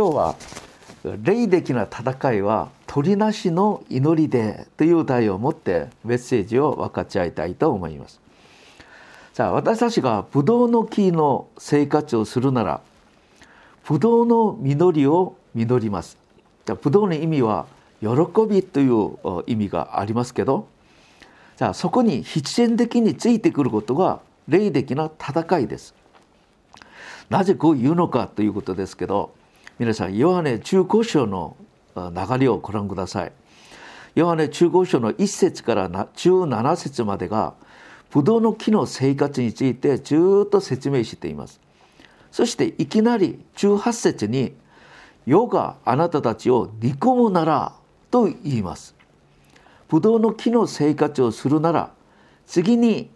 今日は霊的な戦いは鳥なしの祈りでという題を持ってメッセージを分かち合いたいと思います。さあ私たちがブドウの木の生活をするならブドウの実りを実ります。じゃブドウの意味は喜びという意味がありますけどじゃあそこに必然的についてくることが霊的な戦いです。なぜこう言うのかということですけど皆さんヨハネ中古書の流れをご覧ください。ヨハネ中古書の1節から17節までがブドウの木の生活についてずっと説明しています。そしていきなり18節に「世があなたたちを憎むなら」と言います。ブドウの木の生活をするなら次に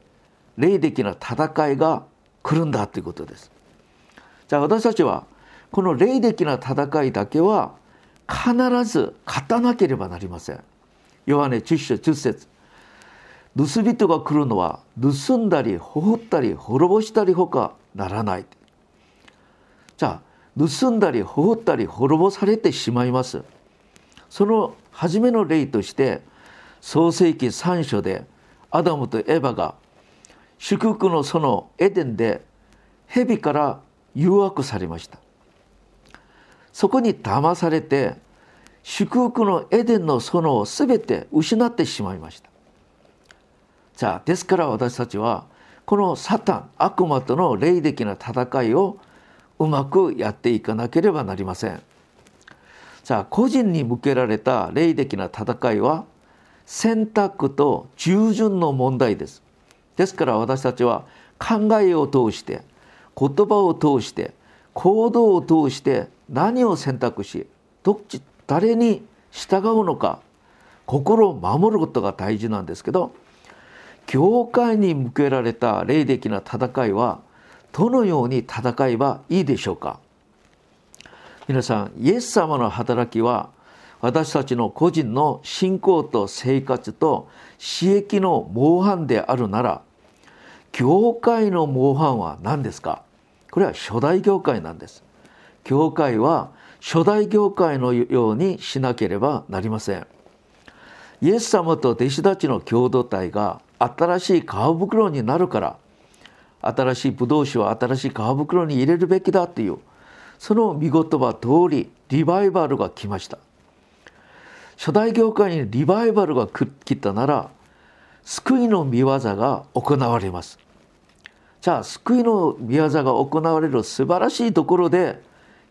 霊的な戦いが来るんだということです。じゃあ私たちはこの霊的な戦いだけは必ず勝たなければなりません。ヨハネ10章10節盗人が来るのは盗んだり放ったり滅ぼしたりほかならない。じゃあ盗んだり放ったり滅ぼされてしまいます。その初めの例として創世紀3章でアダムとエヴァが祝福のそのエデンで蛇から誘惑されましたそこに騙されて祝福のエデンの園を全て失ってしまいました。じゃあですから私たちはこのサタン悪魔との霊的な戦いをうまくやっていかなければなりません。じゃあ個人に向けられた霊的な戦いは選択と従順の問題です。ですから私たちは考えを通して言葉を通して行動を通して何を選択しどっち誰に従うのか心を守ることが大事なんですけど教会に向けられた霊的な戦いはどのように戦えばいいでしょうか？皆さんイエス様の働きは私たちの個人の信仰と生活と私益の模範であるなら教会の模範は何ですか？これは初代教会なんです。教会は初代教会のようにしなければなりません。イエス様と弟子たちの共同体が新しい皮袋になるから新しいブドウ酒を新しい皮袋に入れるべきだというその見言葉通りリバイバルが来ました初代教会にリバイバルが来たなら救いの見業が行われますじゃあ救いの御業が行われる素晴らしいところで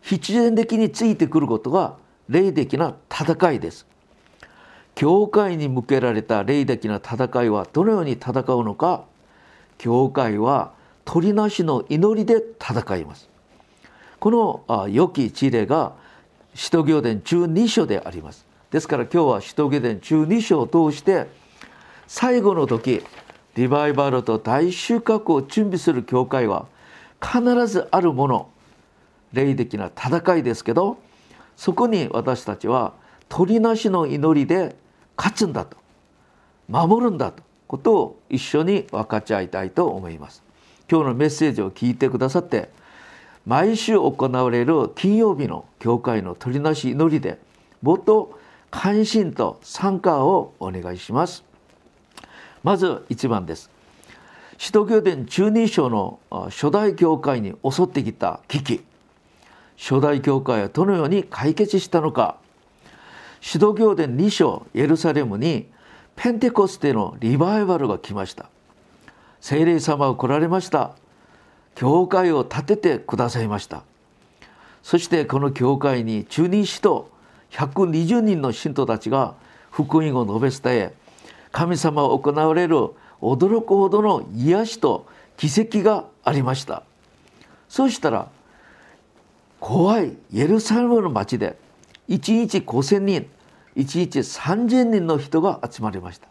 必然的についてくることが霊的な戦いです。教会に向けられた霊的な戦いはどのように戦うのか教会は鳥なしの祈りで戦います。この良き事例が使徒行伝12章であります。ですから今日は使徒行伝12章を通して最後の時リバイバルと大収穫を準備する教会は必ずあるもの。霊的な戦いですけどそこに私たちは鳥なしの祈りで勝つんだと。守るんだとことを一緒に分かち合いたいと思います。今日のメッセージを聞いてくださって毎週行われる金曜日の教会の鳥なし祈りでもっと関心と参加をお願いします。まず1番です。使徒行伝中二章の初代教会に襲ってきた危機。初代教会はどのように解決したのか。使徒行伝2章エルサレムにペンテコステのリバイバルが来ました。聖霊様が来られました。教会を建ててくださいました。そしてこの教会に中任使徒120人の信徒たちが福音を述べ伝え神様を行われる驚くほどの癒しと奇跡がありました。そうしたら怖いエルサレムの町で1日5,000人1日3,000人の人が集まりました。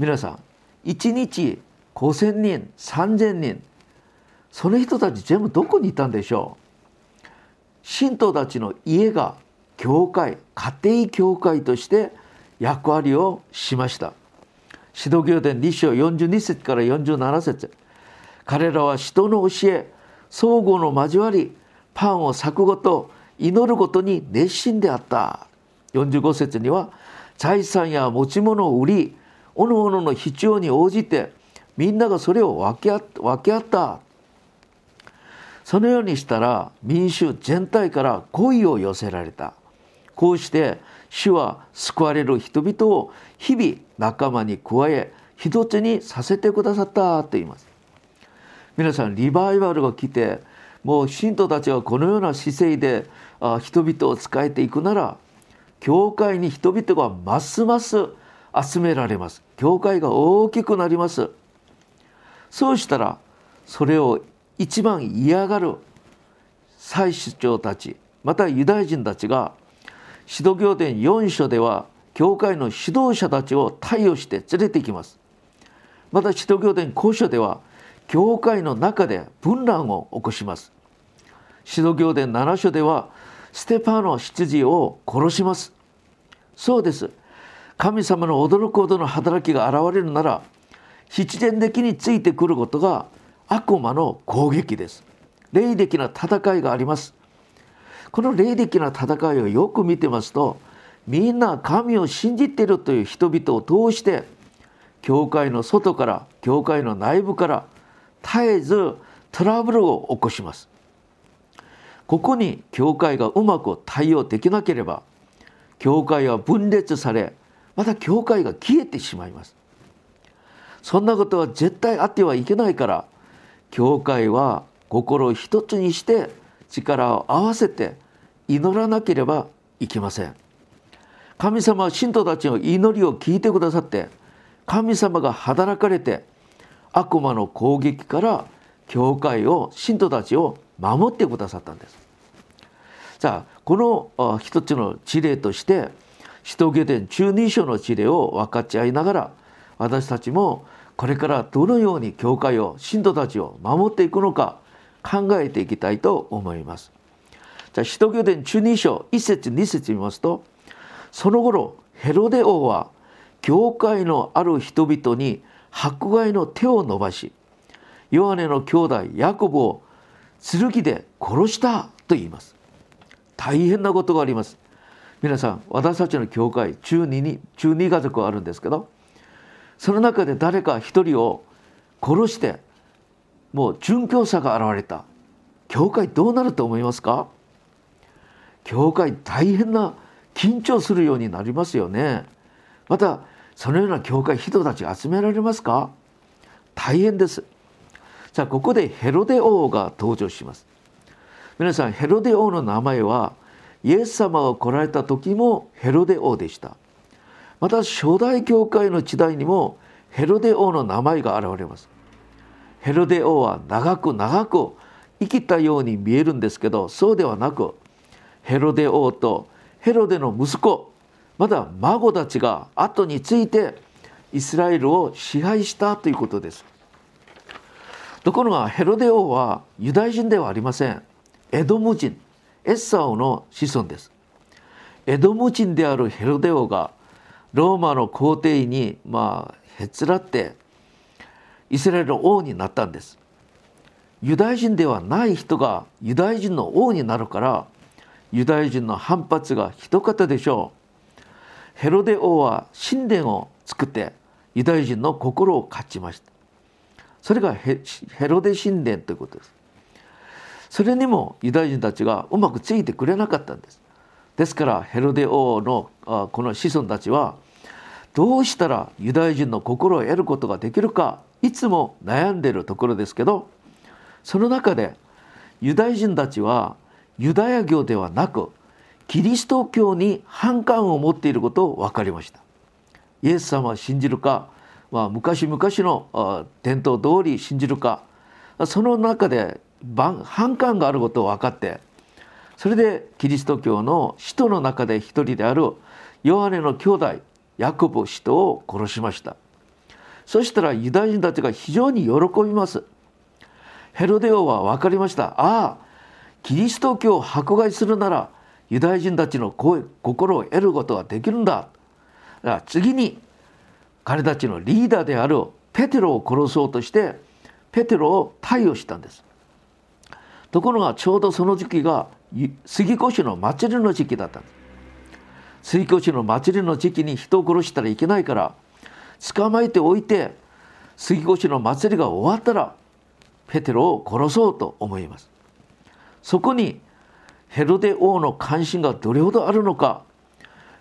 皆さん1日5,000人3,000人その人たち全部どこにいたんでしょう？信徒たちの家が教会家庭教会として役割をしました。指導行伝2章42節から47節。彼らは人の教え相互の交わりパンを裂くごと祈ることに熱心であった。45節には財産や持ち物を売りおのおのの必要に応じてみんながそれを分け合分け合った。そのようにしたら民衆全体から恋を寄せられた。こうして主は救われる人々を日々仲間に加え一つにさせてくださったと言います。皆さんリバイバルが来てもう信徒たちはこのような姿勢で人々を仕えていくなら教会に人々がますます集められます。教会が大きくなります。そうしたらそれを一番嫌がる祭司長たちまたユダヤ人たちが使徒行伝4書では教会の指導者たちを対応して連れて行きます。また使徒行伝5書では教会の中で分乱を起こします。使徒行伝7書ではステパノ執事を殺します。そうです。神様の驚くほどの働きが現れるなら必然的についてくることが悪魔の攻撃です。霊的な戦いがあります。この霊的な戦いをよく見てますとみんな神を信じているという人々を通して教会の外から教会の内部から絶えずトラブルを起こします。ここに教会がうまく対応できなければ教会は分裂されまた教会が消えてしまいます。そんなことは絶対あってはいけないから教会は心を一つにして力を合わせて祈らなければいけません。神様は信徒たちの祈りを聞いてくださって神様が働かれて悪魔の攻撃から教会を信徒たちを守ってくださったんです。さあこの一つの事例として使徒下伝中二章の事例を分かち合いながら私たちもこれからどのように教会を信徒たちを守っていくのか考えていきたいと思います。じゃあ使徒行伝中二章1節2節見ますとその頃ヘロデ王は教会のある人々に迫害の手を伸ばしヨハネの兄弟ヤコブを剣で殺したと言います。大変なことがあります。皆さん私たちの教会中二に中二家族があるんですけどその中で誰か一人を殺してもう殉教者が現れた。教会どうなると思いますか？教会大変な緊張するようになりますよね。またそのような教会人たち集められますか？大変です。じゃあここでヘロデ王が登場します。皆さんヘロデ王の名前はイエス様が来られた時もヘロデ王でした。また初代教会の時代にもヘロデ王の名前が現れます。ヘロデ王は長く長く生きたように見えるんですけどそうではなくヘロデ王とヘロデの息子まだ孫たちが後についてイスラエルを支配したということです。ところがヘロデ王はユダヤ人ではありません。エドム人エッサオの子孫です。エドム人であるヘロデ王がローマの皇帝にまあへつらってイスラエルの王になったんです。ユダヤ人ではない人がユダヤ人の王になるからユダヤ人の反発がひどかったでしょう。ヘロデ王は神殿を作ってユダヤ人の心を勝ちました。それがヘロデ神殿ということです。それにもユダヤ人たちがうまくついてくれなかったんです。ですからヘロデ王のこの子孫たちはどうしたらユダヤ人の心を得ることができるかいつも悩んでいるところですけどその中でユダヤ人たちはユダヤ教ではなくキリスト教に反感を持っていることを分かりました。イエス様は信じるか、まあ、昔々の伝統通り信じるかその中で反感があることを分かってそれでキリスト教の使徒の中で一人であるヨハネの兄弟ヤコブ使徒を殺しました。そしたらユダヤ人たちが非常に喜びます。ヘロデ王は分かりました。ああキリスト教を迫害するならユダヤ人たちの声心を得ることができるんだ。だから次に彼たちのリーダーであるペテロを殺そうとしてペテロを逮捕したんです。ところがちょうどその時期が杉越の祭りの時期だったんです。杉越の祭りの時期に人を殺したらいけないから捕まえておいて杉越の祭りが終わったらペテロを殺そうと思います。そこにヘロデ王の関心がどれほどあるのか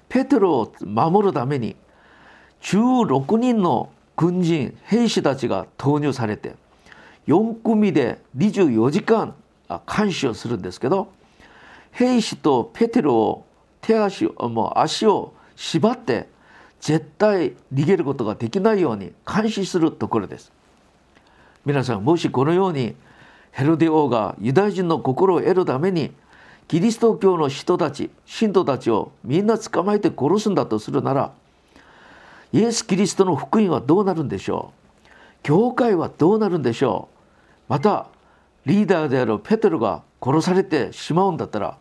ペテロを守るために16人の軍人兵士たちが投入されて4組で24時間監視をするんですけど兵士とペテロを手足もう足を縛って絶対逃げることができないように監視するところです。皆さんもしこのようにヘロデ王がユダヤ人の心を得るためにキリスト教の人たち信徒たちをみんな捕まえて殺すんだとするならイエス・キリストの福音はどうなるんでしょう？教会はどうなるんでしょう？またリーダーであるペテロが殺されてしまうんだったら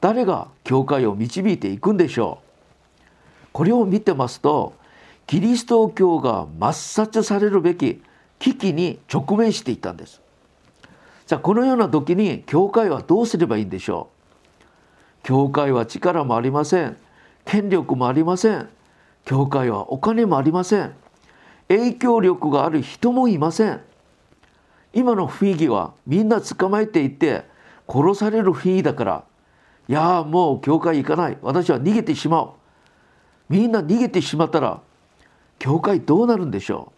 誰が教会を導いていくんでしょう？これを見てますとキリスト教が抹殺されるべき危機に直面していたんです。じゃあこのような時に教会はどうすればいいんでしょう？教会は力もありません。権力もありません。教会はお金もありません。影響力がある人もいません。今の雰囲気はみんな捕まえていて殺される雰囲気だからいやもう教会行かない。私は逃げてしまう。みんな逃げてしまったら教会どうなるんでしょ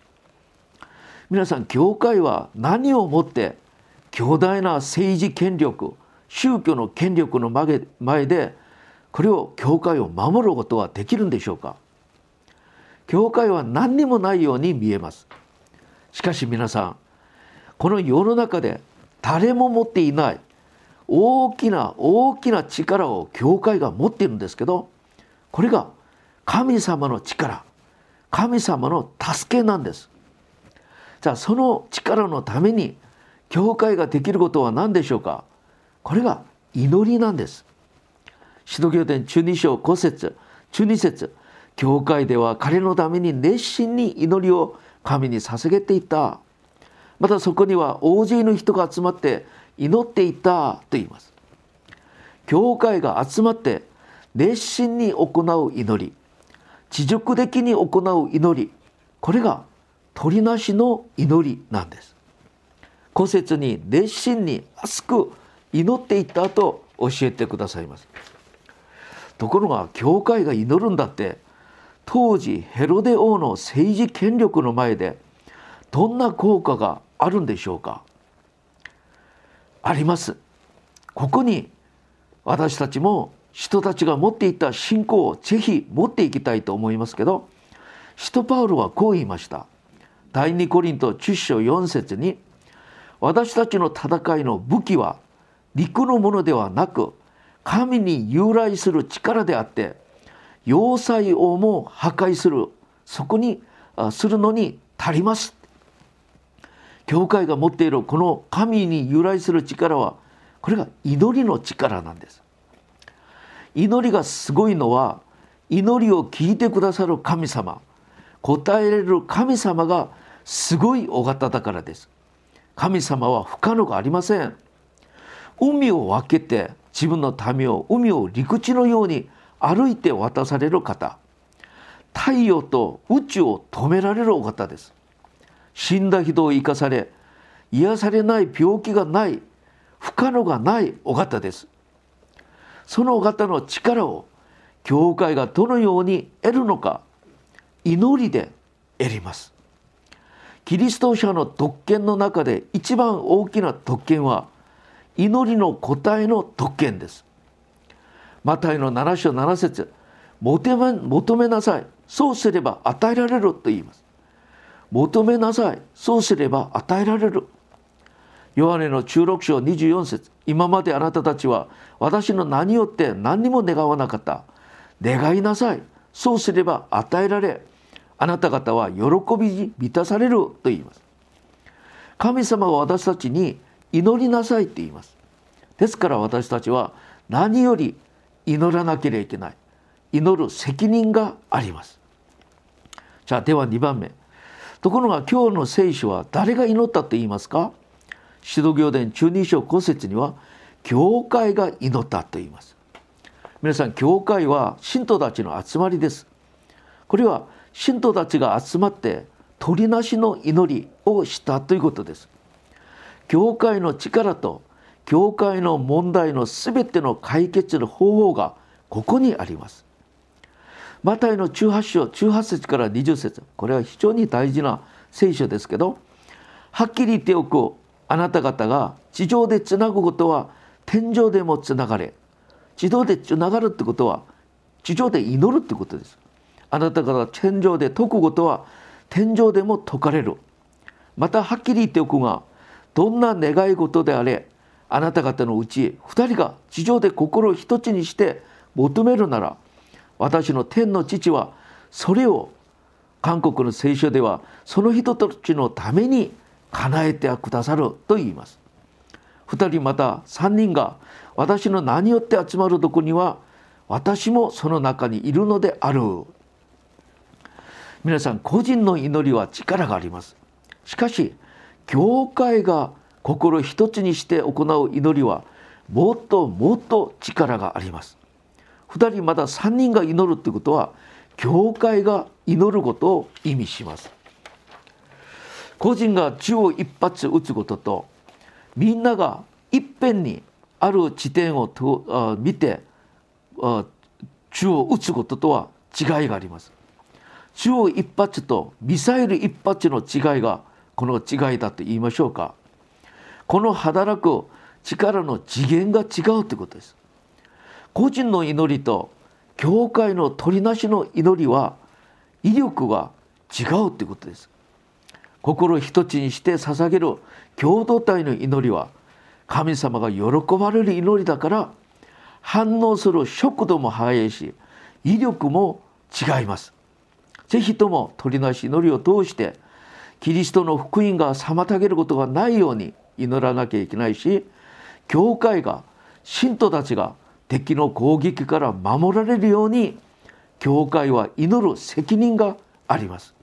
う？皆さん教会は何をもって強大な政治権力宗教の権力の前でこれを教会を守ることはできるんでしょうか？教会は何にもないように見えます。しかし皆さんこの世の中で誰も持っていない大きな大きな力を教会が持っているんですけどこれが神様の力。神様の助けなんです。じゃあその力のために教会ができることは何でしょうか？これが祈りなんです。使徒行伝中二章5節。中二節。教会では彼のために熱心に祈りを神に捧げていた。またそこには大勢の人が集まって祈っていたと言います。教会が集まって熱心に行う祈り。持続的に行う祈り。これが鳥なしの祈りなんです。古説に熱心に熱く祈っていったと教えてくださいます。ところが教会が祈るんだって。当時ヘロデ王の政治権力の前でどんな効果があるんでしょうか。あります。ここに私たちも人たちが持っていた信仰をぜひ持っていきたいと思いますけど使徒パウロはこう言いました。第二コリント10章4節に私たちの戦いの武器は陸のものではなく神に由来する力であって要塞をも破壊するそこにするのに足ります。教会が持っているこの神に由来する力はこれが祈りの力なんです。祈りがすごいのは祈りを聞いてくださる神様。答えられる神様がすごいお方だからです。神様は不可能がありません。海を分けて自分の民を海を陸地のように歩いて渡される方。太陽と宇宙を止められるお方です。死んだ人を生かされ癒されない病気がない不可能がないお方です。その方の力を教会がどのように得るのか祈りで得ります。キリスト者の特権の中で一番大きな特権は祈りの答えの特権です。マタイの7章7節求めなさいそうすれば与えられると言います。求めなさいそうすれば与えられる。ヨハネの中6章24節。今まであなたたちは私の名によって何にも願わなかった。願いなさい。そうすれば与えられ。あなた方は喜びに満たされると言います。神様は私たちに祈りなさいって言います。ですから私たちは何より祈らなければいけない。祈る責任があります。じゃあでは2番目。ところが今日の聖書は誰が祈ったと言いますか？使徒行伝中二章5節には教会が祈ったと言います。皆さん教会は信徒たちの集まりです。これは信徒たちが集まって鳥なしの祈りをしたということです。教会の力と教会の問題のすべての解決の方法がここにあります。マタイの18章18節から20節。これは非常に大事な聖書ですけどはっきり言っておくあなた方が地上でつなぐことは天上でもつながれ。地上でつながるってことは地上で祈るってことです。あなた方が天上で解くことは天上でも解かれる。またはっきり言っておくがどんな願い事であれあなた方のうち2人が地上で心を一つにして求めるなら私の天の父はそれを韓国の聖書ではその人たちのために叶えてくださると言います。2人また3人が私の名によって集まるとこには私もその中にいるのである。皆さん個人の祈りは力があります。しかし教会が心一つにして行う祈りはもっともっと力があります。2人また3人が祈るってことは教会が祈ることを意味します個人が銃を一発撃つこととみんながいっぺんにある地点をと見て銃を撃つこととは違いがあります。銃を一発とミサイル一発の違いがこの違いだと言いましょうか。この働く力の次元が違うということです。個人の祈りと教会の取りなしの祈りは威力が違うということです。心一つにして捧げる共同体の祈りは神様が喜ばれる祈りだから反応する速度も速いし威力も違います。ぜひとも取りなし祈りを通してキリストの福音が妨げることがないように祈らなきゃいけないし教会が信徒たちが敵の攻撃から守られるように教会は祈る責任があります。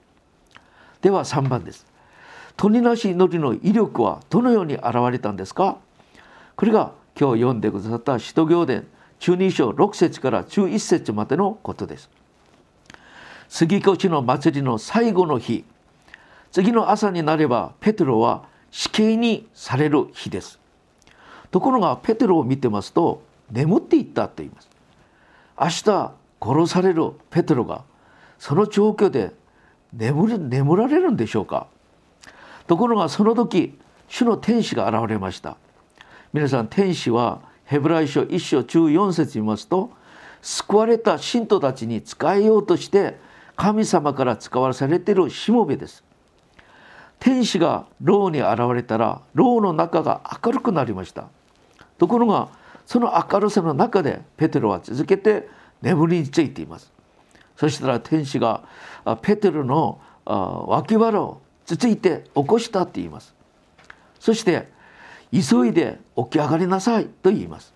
では3番です。鳥なし祈りの威力はどのように現れたんですか？これが今日読んでくださった使徒行伝中2章6節から11節までのことです。杉越の祭りの最後の日。次の朝になればペテロは死刑にされる日です。ところがペテロを見てますと眠っていったと言います。明日殺されるペテロがその状況で眠眠られるんでしょうか？ところがその時主の天使が現れました。皆さん天使はヘブライ書1章14節見ますと救われた信徒たちに仕えようとして神様から使わされているしもべです。天使が牢に現れたら牢の中が明るくなりました。ところがその明るさの中でペテロは続けて眠りについています。そしたら天使がペテロの脇腹をつついて起こしたって言います。そして急いで起き上がりなさいと言います。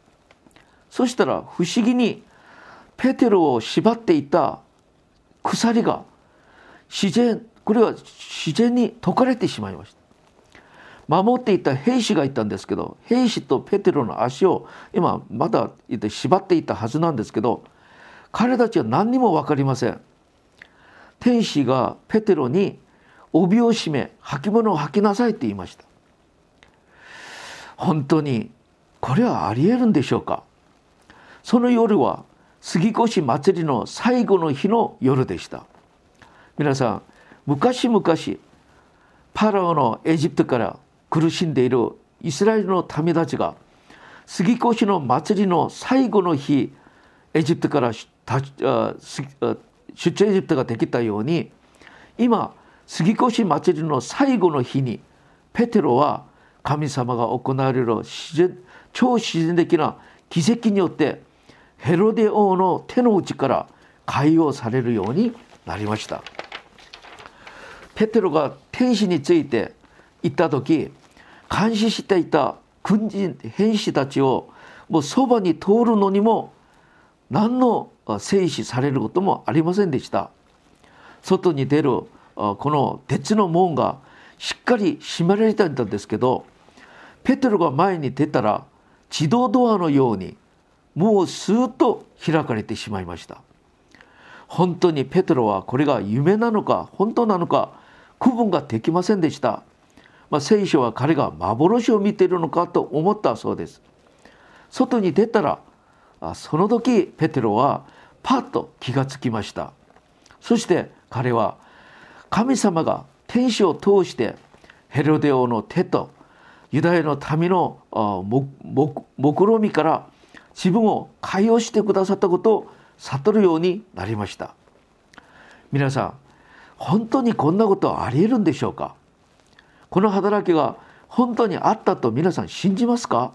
そしたら不思議にペテロを縛っていた鎖が自然これは自然に解かれてしまいました。守っていた兵士がいたんですけど兵士とペテロの足を今まだ縛っていたはずなんですけど彼たちは何にも分かりません。天使がペテロに帯を締め履物を履きなさいって言いました。本当にこれはありえるんでしょうか？その夜は杉越祭りの最後の日の夜でした。皆さん昔々パラオのエジプトから苦しんでいるイスラエルの民たちが杉越の祭りの最後の日エジプトから出張エジプトができたように今杉越祭りの最後の日にペテロは神様が行われる超自然的な奇跡によってヘロデ王の手の内から解放されるようになりました。ペテロが天使について行った時監視していた軍人兵士たちをもうそばに通るのにも何の制止されることもありませんでした。外に出るこの鉄の門がしっかり閉められていたんですけどペテロが前に出たら自動ドアのようにもうスーッと開かれてしまいました。本当にペトロはこれが夢なのか本当なのか区分ができませんでした、まあ、聖書は彼が幻を見ているのかと思ったそうです。外に出たらその時ペテロはパッと気がつきました。そして彼は神様が天使を通してヘロデ王の手とユダヤの民の目論みから自分を解放してくださったことを悟るようになりました。皆さん本当にこんなことはありえるんでしょうか？この働きが本当にあったと皆さん信じますか？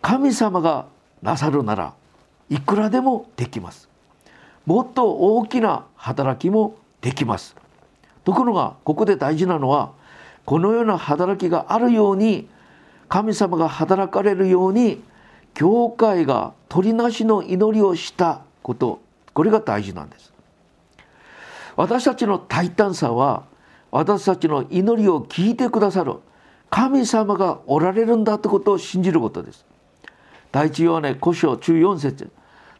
神様がなさるならいくらでもできます。もっと大きな働きもできます。ところがここで大事なのはこのような働きがあるように神様が働かれるように教会が取りなしの祈りをしたことこれが大事なんです。私たちの大胆さは私たちの祈りを聞いてくださる神様がおられるんだということを信じることです。第一ヨハネ古書中4節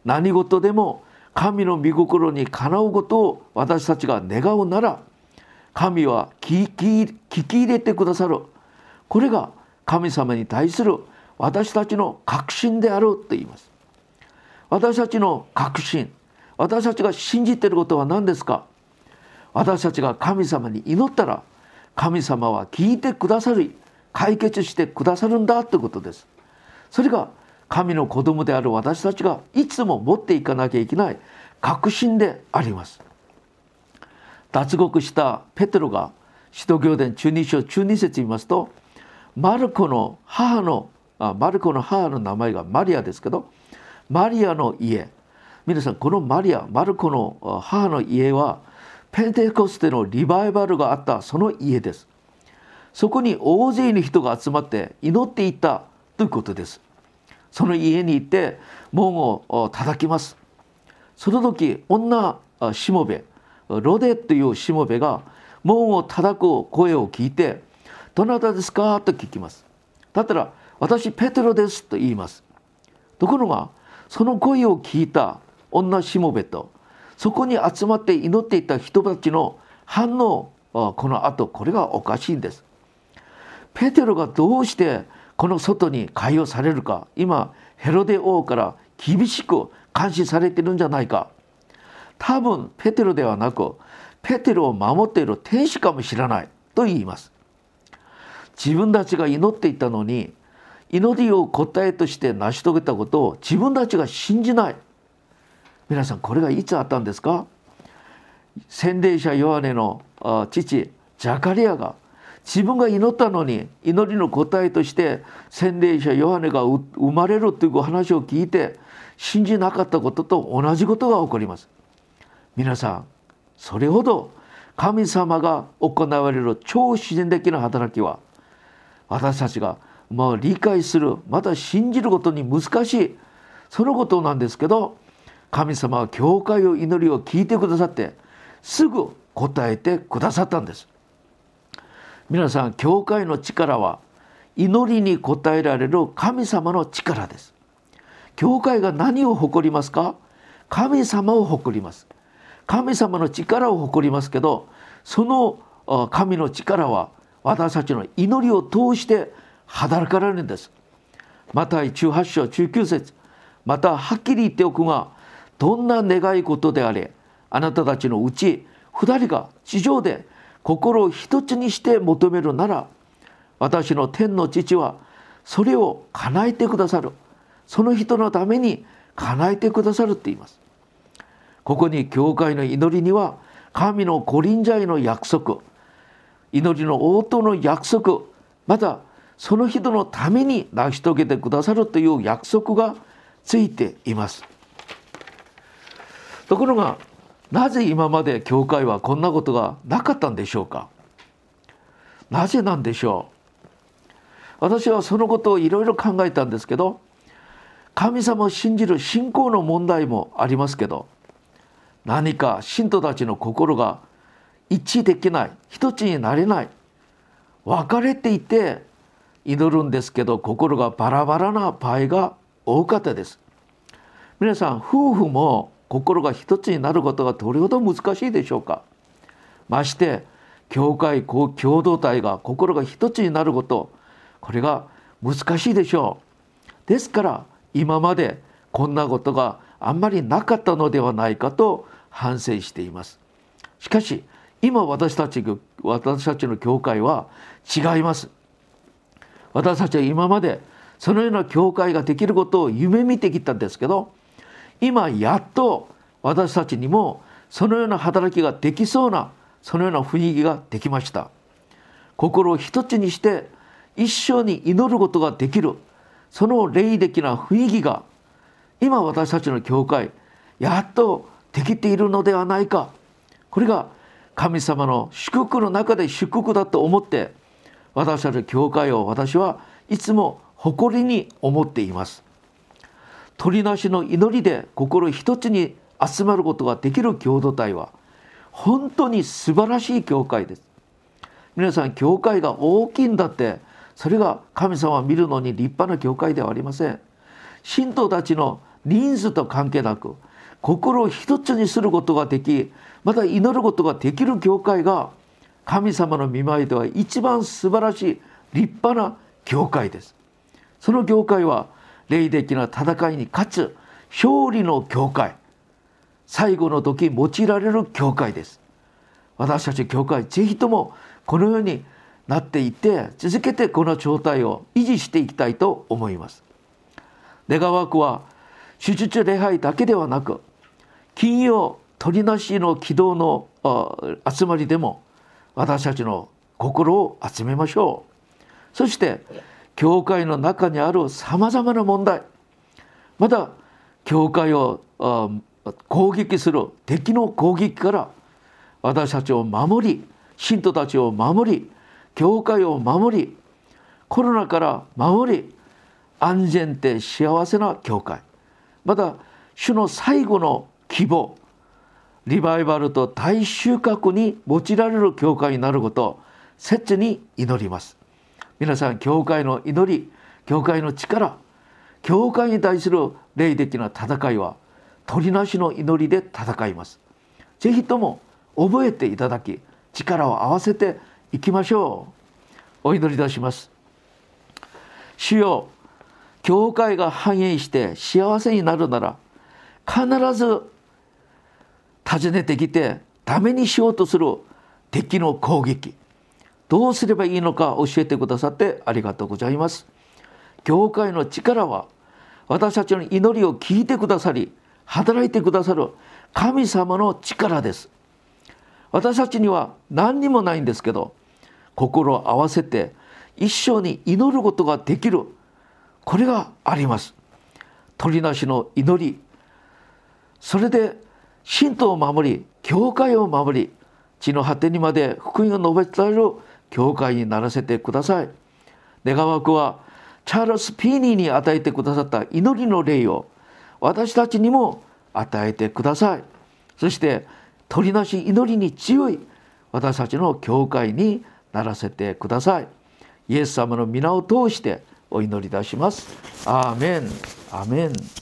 何事でも神の御心にかなうことを私たちが願うなら神は聞き入れてくださる。これが神様に対する私たちの確信であると言います。私たちの確信私たちが信じていることは何ですか？私たちが神様に祈ったら神様は聞いてくださり解決してくださるんだということです。それが神の子供である私たちがいつも持っていかなきゃいけない確信であります。脱獄したペテロが使徒行伝中二章中二節言いますとマルコの母のあマルコの母の名前がマリアですけどマリアの家。皆さんこのマリアマルコの母の家はペンテコステのリバイバルがあったその家です。そこに大勢の人が集まって祈っていたということです。その家に行って門を叩きますその時女しもべロデというしもべが門を叩く声を聞いて「どなたですか?」と聞きます。だったら「私ペテロです」と言います。ところがその声を聞いた女しもべとそこに集まって祈っていた人たちの反応この後これがおかしいんです。ペテロがどうしてこの外に解放されるか今ヘロデ王から厳しく監視されてるんじゃないか。多分ペテロではなくペテロを守っている天使かもしれないと言います。自分たちが祈っていたのに祈りを答えとして成し遂げたことを自分たちが信じない。皆さんこれがいつあったんですか？洗礼者ヨハネの父ジャカリアが自分が祈ったのに祈りの答えとして洗礼者ヨハネが生まれるという話を聞いて信じなかったことと同じことが起こります。皆さんそれほど神様が行われる超自然的な働きは私たちがまあ理解するまた信じることに難しいそのことなんですけど神様は教会を祈りを聞いてくださってすぐ答えてくださったんです。皆さん教会の力は祈りに応えられる神様の力です。教会が何を誇りますか？神様を誇ります。神様の力を誇りますけどその神の力は私たちの祈りを通して働かれるんです。また18章19節。またはっきり言っておくがどんな願い事であれあなたたちのうち2人が地上で心を一つにして求めるなら私の天の父はそれを叶えてくださる。その人のために叶えてくださるって言います。ここに教会の祈りには神の御臨在の約束祈りの応答の約束またその人のために成し遂げてくださるという約束がついています。ところがなぜ今まで教会はこんなことがなかったんでしょうか？なぜなんでしょう？私はそのことをいろいろ考えたんですけど神様を信じる信仰の問題もありますけど何か信徒たちの心が一致できない一つになれない別れていて祈るんですけど心がバラバラな場合が多かったです。皆さん夫婦も心が一つになることがどれほど難しいでしょうか。まして教会共同体が心が一つになることこれが難しいでしょう。ですから今までこんなことがあんまりなかったのではないかと反省しています。しかし今私たち私たちの教会は違います。私たちは今までそのような教会ができることを夢見てきたんですけど今やっと私たちにもそのような働きができそうなそのような雰囲気ができました。心を一つにして一生に祈ることができる。その霊的な雰囲気が今私たちの教会やっとできているのではないか。これが神様の祝福の中で祝福だと思って私たちの教会を私はいつも誇りに思っています。鳥なしの祈りで心一つに集まることができる共同体は本当に素晴らしい教会です。皆さん教会が大きいんだってそれが神様を見るのに立派な教会ではありません。信徒たちの人数と関係なく心を一つにすることができまた祈ることができる教会が神様の見舞いでは一番素晴らしい立派な教会です。その教会は霊的な戦いに勝つ勝利の教会。最後の時用いられる教会です。私たち教会ぜひともこのようになっていて続けてこの状態を維持していきたいと思います。願わくは手術礼拝だけではなく金曜鳥なしの軌道の集まりでも私たちの心を集めましょう。そして教会の中にあるさまざまな問題。また教会を攻撃する敵の攻撃から私たちを守り信徒たちを守り教会を守りコロナから守り安全で幸せな教会。また主の最後の希望リバイバルと大収穫に用いられる教会になることを切に祈ります。皆さん教会の祈り教会の力教会に対する霊的な戦いは鳥なしの祈りで戦います。ぜひとも覚えていただき力を合わせていきましょう。お祈りいたします。主よ教会が繁栄して幸せになるなら必ず訪ねてきてダメにしようとする敵の攻撃。どうすればいいのか教えてくださってありがとうございます。教会の力は私たちの祈りを聞いてくださり働いてくださる神様の力です。私たちには何にもないんですけど心を合わせて一緒に祈ることができるこれがあります。鳥なしの祈りそれで神道を守り教会を守り地の果てにまで福音を述べ伝える教会にならせてください。願わくはチャールズ・ピーニーに与えてくださった祈りの霊を私たちにも与えてください。そして鳥なし祈りに強い私たちの教会にならせてください。イエス様の皆を通してお祈りいたします。アーメン。アーメン。